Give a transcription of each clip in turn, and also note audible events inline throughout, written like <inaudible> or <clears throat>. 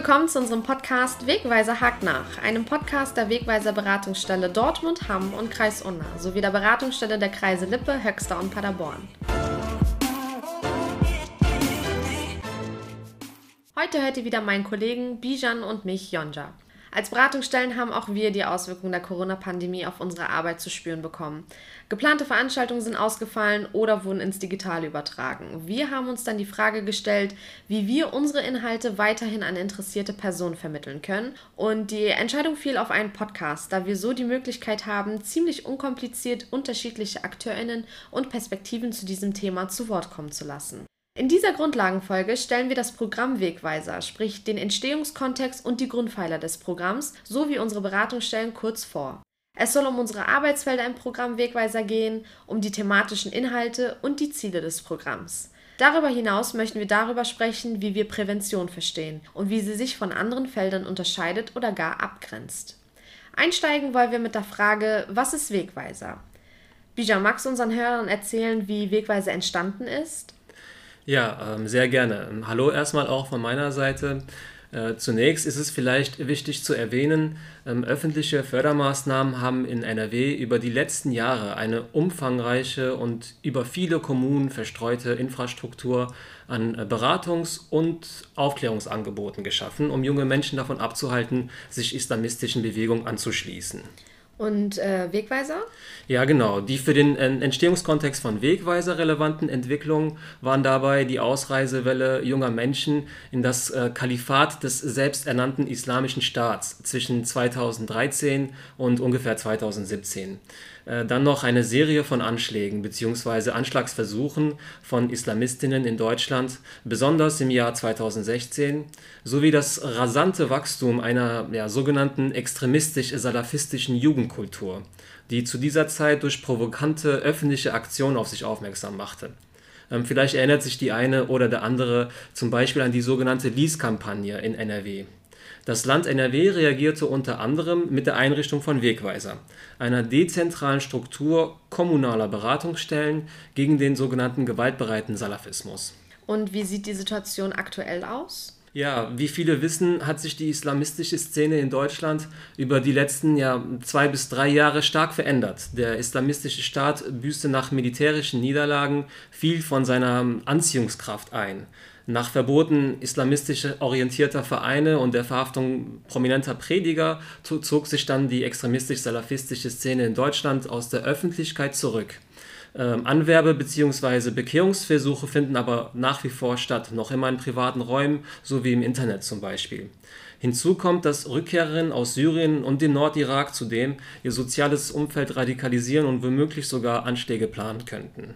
willkommen zu unserem Podcast Wegweiser hakt nach, einem Podcast der Wegweiser Beratungsstelle Dortmund, Hamm und Kreis Unna sowie der Beratungsstelle der Kreise Lippe, Höxter und Paderborn. Heute hört ihr wieder meinen Kollegen Bijan und mich, Jonja. Als Beratungsstellen haben auch wir die Auswirkungen der Corona-Pandemie auf unsere Arbeit zu spüren bekommen. Geplante Veranstaltungen sind ausgefallen oder wurden ins Digitale übertragen. Wir haben uns dann die Frage gestellt, wie wir unsere Inhalte weiterhin an interessierte Personen vermitteln können. Und die Entscheidung fiel auf einen Podcast, da wir so die Möglichkeit haben, ziemlich unkompliziert unterschiedliche Akteurinnen und Perspektiven zu diesem Thema zu Wort kommen zu lassen. In dieser Grundlagenfolge stellen wir das Programm Wegweiser, sprich den Entstehungskontext und die Grundpfeiler des Programms sowie unsere Beratungsstellen kurz vor. Es soll um unsere Arbeitsfelder im Programm Wegweiser gehen, um die thematischen Inhalte und die Ziele des Programms. Darüber hinaus möchten wir darüber sprechen, wie wir Prävention verstehen und wie sie sich von anderen Feldern unterscheidet oder gar abgrenzt. Einsteigen wollen wir mit der Frage, was ist Wegweiser? Bijan, magst du unseren Hörern erzählen, wie Wegweiser entstanden ist? Ja, ähm, sehr gerne. Ähm, hallo erstmal auch von meiner Seite. Äh, zunächst ist es vielleicht wichtig zu erwähnen, ähm, öffentliche Fördermaßnahmen haben in NRW über die letzten Jahre eine umfangreiche und über viele Kommunen verstreute Infrastruktur an äh, Beratungs- und Aufklärungsangeboten geschaffen, um junge Menschen davon abzuhalten, sich islamistischen Bewegungen anzuschließen. Und äh, Wegweiser? Ja, genau. Die für den Entstehungskontext von Wegweiser relevanten Entwicklungen waren dabei die Ausreisewelle junger Menschen in das äh, Kalifat des selbsternannten Islamischen Staats zwischen 2013 und ungefähr 2017. Äh, dann noch eine Serie von Anschlägen bzw. Anschlagsversuchen von Islamistinnen in Deutschland, besonders im Jahr 2016, sowie das rasante Wachstum einer ja, sogenannten extremistisch-salafistischen Jugendkultur, die zu dieser Zeit durch provokante öffentliche Aktionen auf sich aufmerksam machte. Ähm, vielleicht erinnert sich die eine oder der andere zum Beispiel an die sogenannte Lease-Kampagne in NRW. Das Land NRW reagierte unter anderem mit der Einrichtung von Wegweiser, einer dezentralen Struktur kommunaler Beratungsstellen gegen den sogenannten gewaltbereiten Salafismus. Und wie sieht die Situation aktuell aus? Ja, wie viele wissen, hat sich die islamistische Szene in Deutschland über die letzten ja, zwei bis drei Jahre stark verändert. Der islamistische Staat büßte nach militärischen Niederlagen viel von seiner Anziehungskraft ein. Nach Verboten islamistisch orientierter Vereine und der Verhaftung prominenter Prediger zog sich dann die extremistisch-salafistische Szene in Deutschland aus der Öffentlichkeit zurück. Ähm, Anwerbe- bzw. Bekehrungsversuche finden aber nach wie vor statt, noch immer in privaten Räumen sowie im Internet zum Beispiel. Hinzu kommt, dass Rückkehrerinnen aus Syrien und dem Nordirak zudem ihr soziales Umfeld radikalisieren und womöglich sogar Anschläge planen könnten.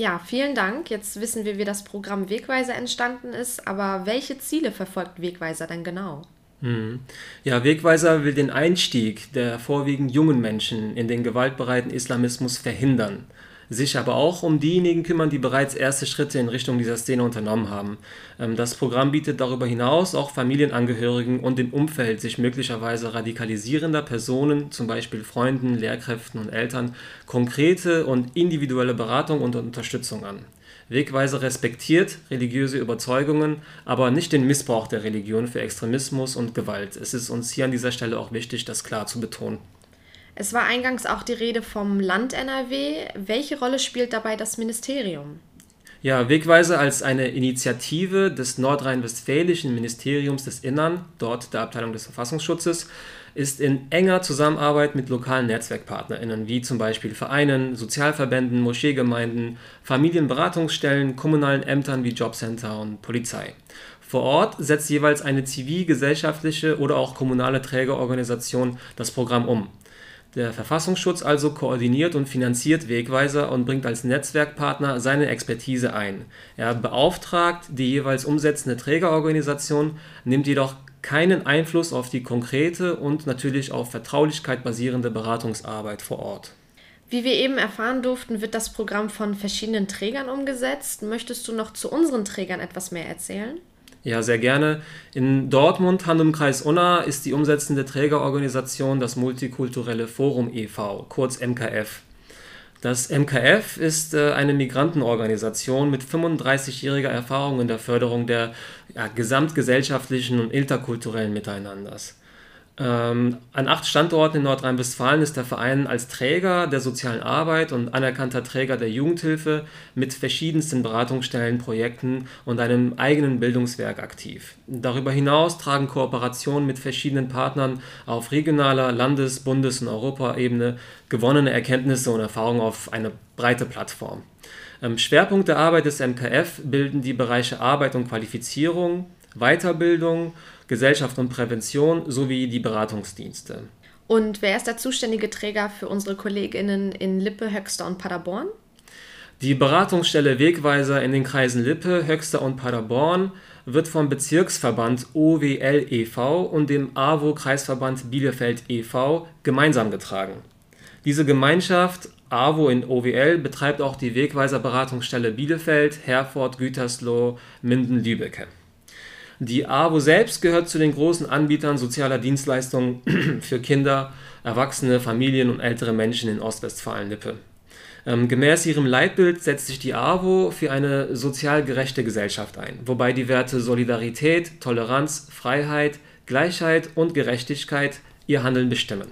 Ja, vielen Dank. Jetzt wissen wir, wie das Programm Wegweiser entstanden ist, aber welche Ziele verfolgt Wegweiser denn genau? Hm. Ja, Wegweiser will den Einstieg der vorwiegend jungen Menschen in den gewaltbereiten Islamismus verhindern sich aber auch um diejenigen kümmern, die bereits erste Schritte in Richtung dieser Szene unternommen haben. Ähm, das Programm bietet darüber hinaus auch Familienangehörigen und dem Umfeld sich möglicherweise radikalisierender Personen, zum Beispiel Freunden, Lehrkräften und Eltern, konkrete und individuelle Beratung und Unterstützung an. Wegweise respektiert religiöse Überzeugungen, aber nicht den Missbrauch der Religion für Extremismus und Gewalt. Es ist uns hier an dieser Stelle auch wichtig, das klar zu betonen. Es war eingangs auch die Rede vom Land NRW. Welche Rolle spielt dabei das Ministerium? Ja, Wegweise als eine Initiative des nordrhein-westfälischen Ministeriums des Innern, dort der Abteilung des Verfassungsschutzes, ist in enger Zusammenarbeit mit lokalen NetzwerkpartnerInnen wie zum Beispiel Vereinen, Sozialverbänden, Moscheegemeinden, Familienberatungsstellen, kommunalen Ämtern wie Jobcenter und Polizei. Vor Ort setzt jeweils eine zivilgesellschaftliche oder auch kommunale Trägerorganisation das Programm um. Der Verfassungsschutz also koordiniert und finanziert Wegweiser und bringt als Netzwerkpartner seine Expertise ein. Er beauftragt die jeweils umsetzende Trägerorganisation, nimmt jedoch keinen Einfluss auf die konkrete und natürlich auf Vertraulichkeit basierende Beratungsarbeit vor Ort. Wie wir eben erfahren durften, wird das Programm von verschiedenen Trägern umgesetzt. Möchtest du noch zu unseren Trägern etwas mehr erzählen? Ja, sehr gerne. In Dortmund, Hand im Kreis Unna, ist die umsetzende Trägerorganisation das Multikulturelle Forum e.V., kurz MKF. Das MKF ist äh, eine Migrantenorganisation mit 35-jähriger Erfahrung in der Förderung der ja, gesamtgesellschaftlichen und interkulturellen Miteinanders. Ähm, an acht Standorten in Nordrhein-Westfalen ist der Verein als Träger der sozialen Arbeit und anerkannter Träger der Jugendhilfe mit verschiedensten Beratungsstellen, Projekten und einem eigenen Bildungswerk aktiv. Darüber hinaus tragen Kooperationen mit verschiedenen Partnern auf regionaler, Landes-, Bundes- und Europaebene gewonnene Erkenntnisse und Erfahrungen auf eine breite Plattform. Schwerpunkt der Arbeit des MKF bilden die Bereiche Arbeit und Qualifizierung, Weiterbildung, Gesellschaft und Prävention sowie die Beratungsdienste. Und wer ist der zuständige Träger für unsere Kolleginnen in Lippe, Höxter und Paderborn? Die Beratungsstelle Wegweiser in den Kreisen Lippe, Höxter und Paderborn wird vom Bezirksverband OWL e.V. und dem AWO-Kreisverband Bielefeld e.V. gemeinsam getragen. Diese Gemeinschaft AWO in OWL betreibt auch die Wegweiser Beratungsstelle Bielefeld, Herford, Gütersloh, Minden, Lübeck. Die AWO selbst gehört zu den großen Anbietern sozialer Dienstleistungen <clears throat> für Kinder, Erwachsene, Familien und ältere Menschen in Ostwestfalen-Lippe. Ähm, gemäß ihrem Leitbild setzt sich die AWO für eine sozial gerechte Gesellschaft ein, wobei die Werte Solidarität, Toleranz, Freiheit, Gleichheit und Gerechtigkeit ihr Handeln bestimmen.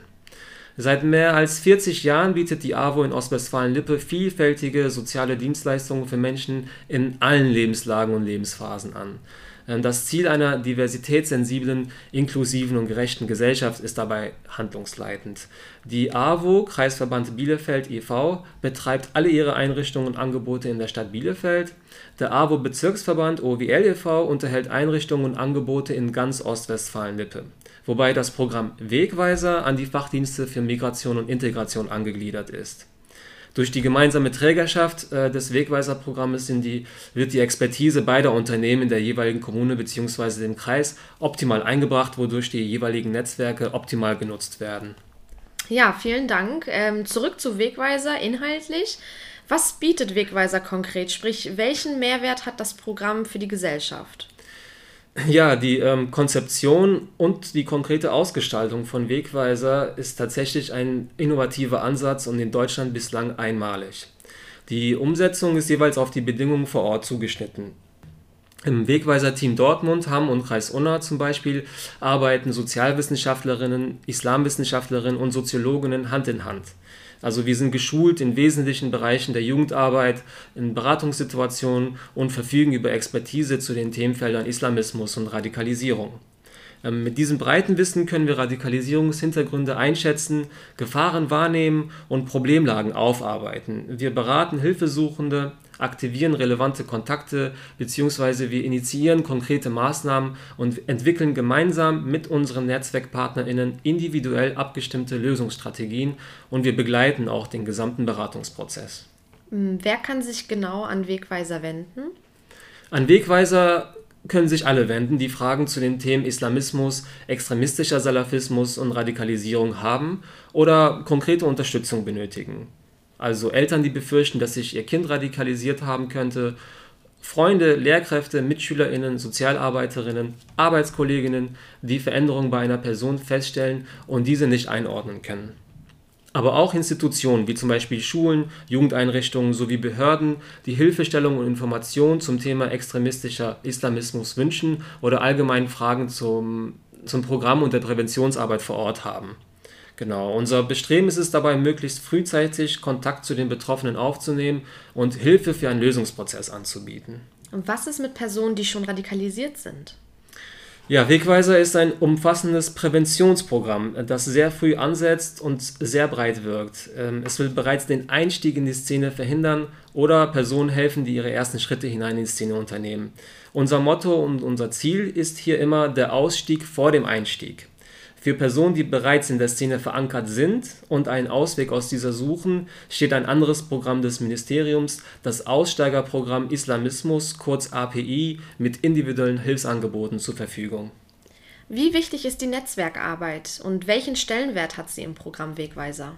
Seit mehr als 40 Jahren bietet die AWO in Ostwestfalen-Lippe vielfältige soziale Dienstleistungen für Menschen in allen Lebenslagen und Lebensphasen an. Ähm, das Ziel einer diversitätssensiblen, inklusiven und gerechten Gesellschaft ist dabei handlungsleitend. Die AWO, Kreisverband Bielefeld e.V., betreibt alle ihre Einrichtungen und Angebote in der Stadt Bielefeld. Der AWO Bezirksverband OWL e.V. unterhält Einrichtungen und Angebote in ganz Ostwestfalen-Lippe, wobei das Programm Wegweiser an die Fachdienste für Migration und Integration angegliedert ist. Durch die gemeinsame Trägerschaft äh, des Wegweiserprogrammes die, wird die Expertise beider Unternehmen in der jeweiligen Kommune bzw. dem Kreis optimal eingebracht, wodurch die jeweiligen Netzwerke optimal genutzt werden. Ja, vielen Dank. Ähm, zurück zu Wegweiser inhaltlich. Was bietet Wegweiser konkret? Sprich, welchen Mehrwert hat das Programm für die Gesellschaft? Ja, die ähm, Konzeption und die konkrete Ausgestaltung von Wegweiser ist tatsächlich ein innovativer Ansatz und in Deutschland bislang einmalig. Die Umsetzung ist jeweils auf die Bedingungen vor Ort zugeschnitten. Im Wegweiser-Team Dortmund, Hamm und Kreis Unna zum Beispiel arbeiten Sozialwissenschaftlerinnen, Islamwissenschaftlerinnen und Soziologinnen Hand in Hand. Also wir sind geschult in wesentlichen Bereichen der Jugendarbeit, in Beratungssituationen und verfügen über Expertise zu den Themenfeldern Islamismus und Radikalisierung. Ähm, mit diesem breiten Wissen können wir Radikalisierungshintergründe einschätzen, Gefahren wahrnehmen und Problemlagen aufarbeiten. Wir beraten Hilfesuchende, aktivieren relevante Kontakte bzw. wir initiieren konkrete Maßnahmen und entwickeln gemeinsam mit unseren Netzwerkpartnerinnen individuell abgestimmte Lösungsstrategien und wir begleiten auch den gesamten Beratungsprozess. Hm, wer kann sich genau an Wegweiser wenden? An Wegweiser können sich alle wenden, die Fragen zu den Themen Islamismus, extremistischer Salafismus und Radikalisierung haben oder konkrete Unterstützung benötigen. Also Eltern, die befürchten, dass sich ihr Kind radikalisiert haben könnte, Freunde, Lehrkräfte, Mitschülerinnen, Sozialarbeiterinnen, Arbeitskolleginnen, die Veränderungen bei einer Person feststellen und diese nicht einordnen können. Aber auch Institutionen wie zum Beispiel Schulen, Jugendeinrichtungen sowie Behörden, die Hilfestellung und Informationen zum Thema extremistischer Islamismus wünschen oder allgemein Fragen zum, zum Programm und der Präventionsarbeit vor Ort haben. Genau, unser Bestreben ist es dabei, möglichst frühzeitig Kontakt zu den Betroffenen aufzunehmen und Hilfe für einen Lösungsprozess anzubieten. Und was ist mit Personen, die schon radikalisiert sind? Ja, Wegweiser ist ein umfassendes Präventionsprogramm, das sehr früh ansetzt und sehr breit wirkt. Ähm, es will bereits den Einstieg in die Szene verhindern oder Personen helfen, die ihre ersten Schritte hinein in die Szene unternehmen. Unser Motto und unser Ziel ist hier immer der Ausstieg vor dem Einstieg. Für Personen, die bereits in der Szene verankert sind und einen Ausweg aus dieser suchen, steht ein anderes Programm des Ministeriums, das Aussteigerprogramm Islamismus, kurz API, mit individuellen Hilfsangeboten zur Verfügung. Wie wichtig ist die Netzwerkarbeit und welchen Stellenwert hat sie im Programm Wegweiser?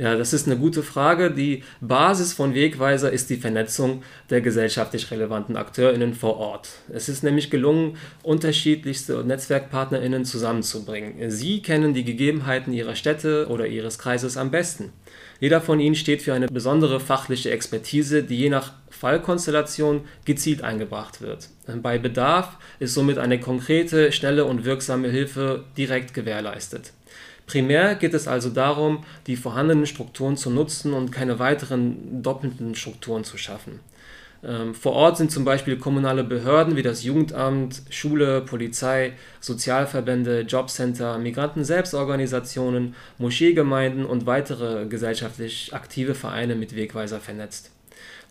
Ja, das ist eine gute Frage. Die Basis von Wegweiser ist die Vernetzung der gesellschaftlich relevanten AkteurInnen vor Ort. Es ist nämlich gelungen, unterschiedlichste NetzwerkpartnerInnen zusammenzubringen. Sie kennen die Gegebenheiten ihrer Städte oder ihres Kreises am besten. Jeder von ihnen steht für eine besondere fachliche Expertise, die je nach Fallkonstellation gezielt eingebracht wird. Bei Bedarf ist somit eine konkrete, schnelle und wirksame Hilfe direkt gewährleistet. Primär geht es also darum, die vorhandenen Strukturen zu nutzen und keine weiteren doppelten Strukturen zu schaffen. Ähm, vor Ort sind zum Beispiel kommunale Behörden wie das Jugendamt, Schule, Polizei, Sozialverbände, Jobcenter, Migranten-Selbstorganisationen, Moscheegemeinden und weitere gesellschaftlich aktive Vereine mit Wegweiser vernetzt.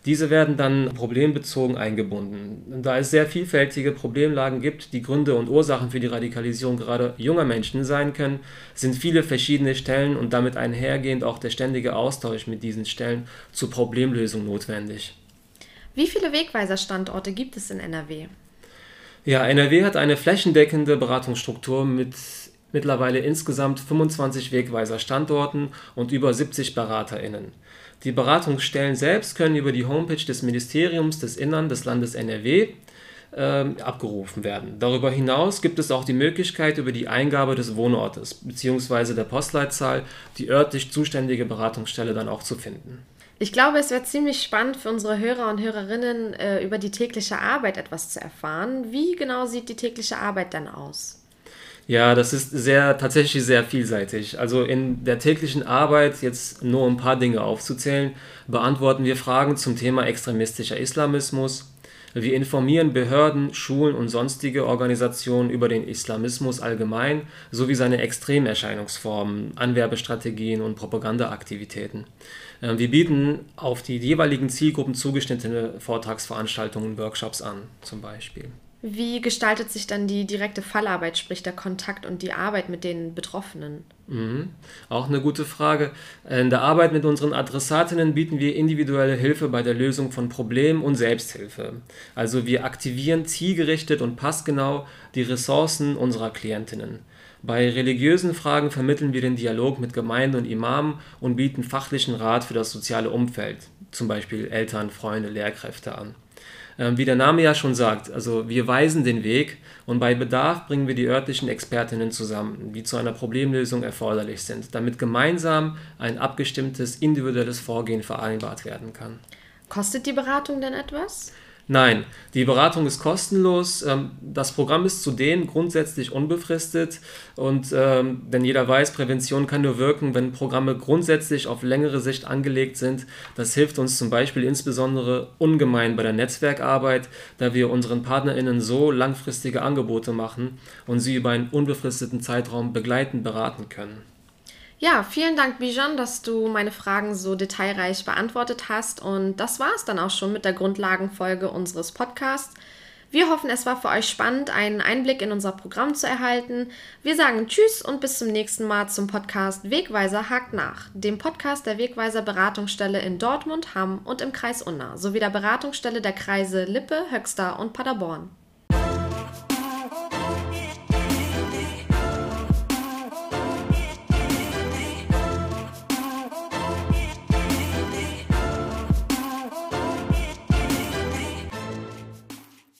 Diese werden dann problembezogen eingebunden. Da es sehr vielfältige Problemlagen gibt, die Gründe und Ursachen für die Radikalisierung gerade junger Menschen sein können, sind viele verschiedene Stellen und damit einhergehend auch der ständige Austausch mit diesen Stellen zur Problemlösung notwendig. Wie viele Wegweiser-Standorte gibt es in NRW? Ja, NRW hat eine flächendeckende Beratungsstruktur mit mittlerweile insgesamt 25 Wegweiser-Standorten und über 70 BeraterInnen. Die Beratungsstellen selbst können über die Homepage des Ministeriums des Innern des Landes NRW äh, abgerufen werden. Darüber hinaus gibt es auch die Möglichkeit, über die Eingabe des Wohnortes bzw. der Postleitzahl die örtlich zuständige Beratungsstelle dann auch zu finden. Ich glaube, es wäre ziemlich spannend für unsere Hörer und Hörerinnen, äh, über die tägliche Arbeit etwas zu erfahren. Wie genau sieht die tägliche Arbeit dann aus? Ja, das ist sehr, tatsächlich sehr vielseitig. Also in der täglichen Arbeit, jetzt nur ein paar Dinge aufzuzählen, beantworten wir Fragen zum Thema extremistischer Islamismus. Wir informieren Behörden, Schulen und sonstige Organisationen über den Islamismus allgemein sowie seine Extremerscheinungsformen, Anwerbestrategien und Propagandaaktivitäten. Ähm, wir bieten auf die jeweiligen Zielgruppen zugeschnittene Vortragsveranstaltungen Workshops an, zum Beispiel. Wie gestaltet sich dann die direkte Fallarbeit, sprich der Kontakt und die Arbeit mit den Betroffenen? Mhm. Auch eine gute Frage. In der Arbeit mit unseren Adressatinnen bieten wir individuelle Hilfe bei der Lösung von Problemen und Selbsthilfe. Also wir aktivieren zielgerichtet und passgenau die Ressourcen unserer Klientinnen. Bei religiösen Fragen vermitteln wir den Dialog mit Gemeinden und Imamen und bieten fachlichen Rat für das soziale Umfeld, zum Beispiel Eltern, Freunde, Lehrkräfte an. Ähm, wie der Name ja schon sagt, also wir weisen den Weg und bei Bedarf bringen wir die örtlichen Expertinnen zusammen, die zu einer Problemlösung erforderlich sind, damit gemeinsam ein abgestimmtes individuelles Vorgehen vereinbart werden kann. Kostet die Beratung denn etwas? Nein, die Beratung ist kostenlos. Ähm, das Programm ist zudem grundsätzlich unbefristet und ähm, denn jeder weiß, Prävention kann nur wirken, wenn Programme grundsätzlich auf längere Sicht angelegt sind. Das hilft uns zum Beispiel insbesondere ungemein bei der Netzwerkarbeit, da wir unseren PartnerInnen so langfristige Angebote machen und sie über einen unbefristeten Zeitraum begleitend beraten können. Ja, vielen Dank, Bijan, dass du meine Fragen so detailreich beantwortet hast. Und das war es dann auch schon mit der Grundlagenfolge unseres Podcasts. Wir hoffen, es war für euch spannend, einen Einblick in unser Programm zu erhalten. Wir sagen Tschüss und bis zum nächsten Mal zum Podcast Wegweiser hakt nach, dem Podcast der Wegweiser Beratungsstelle in Dortmund, Hamm und im Kreis Unna, sowie der Beratungsstelle der Kreise Lippe, Höxter und Paderborn.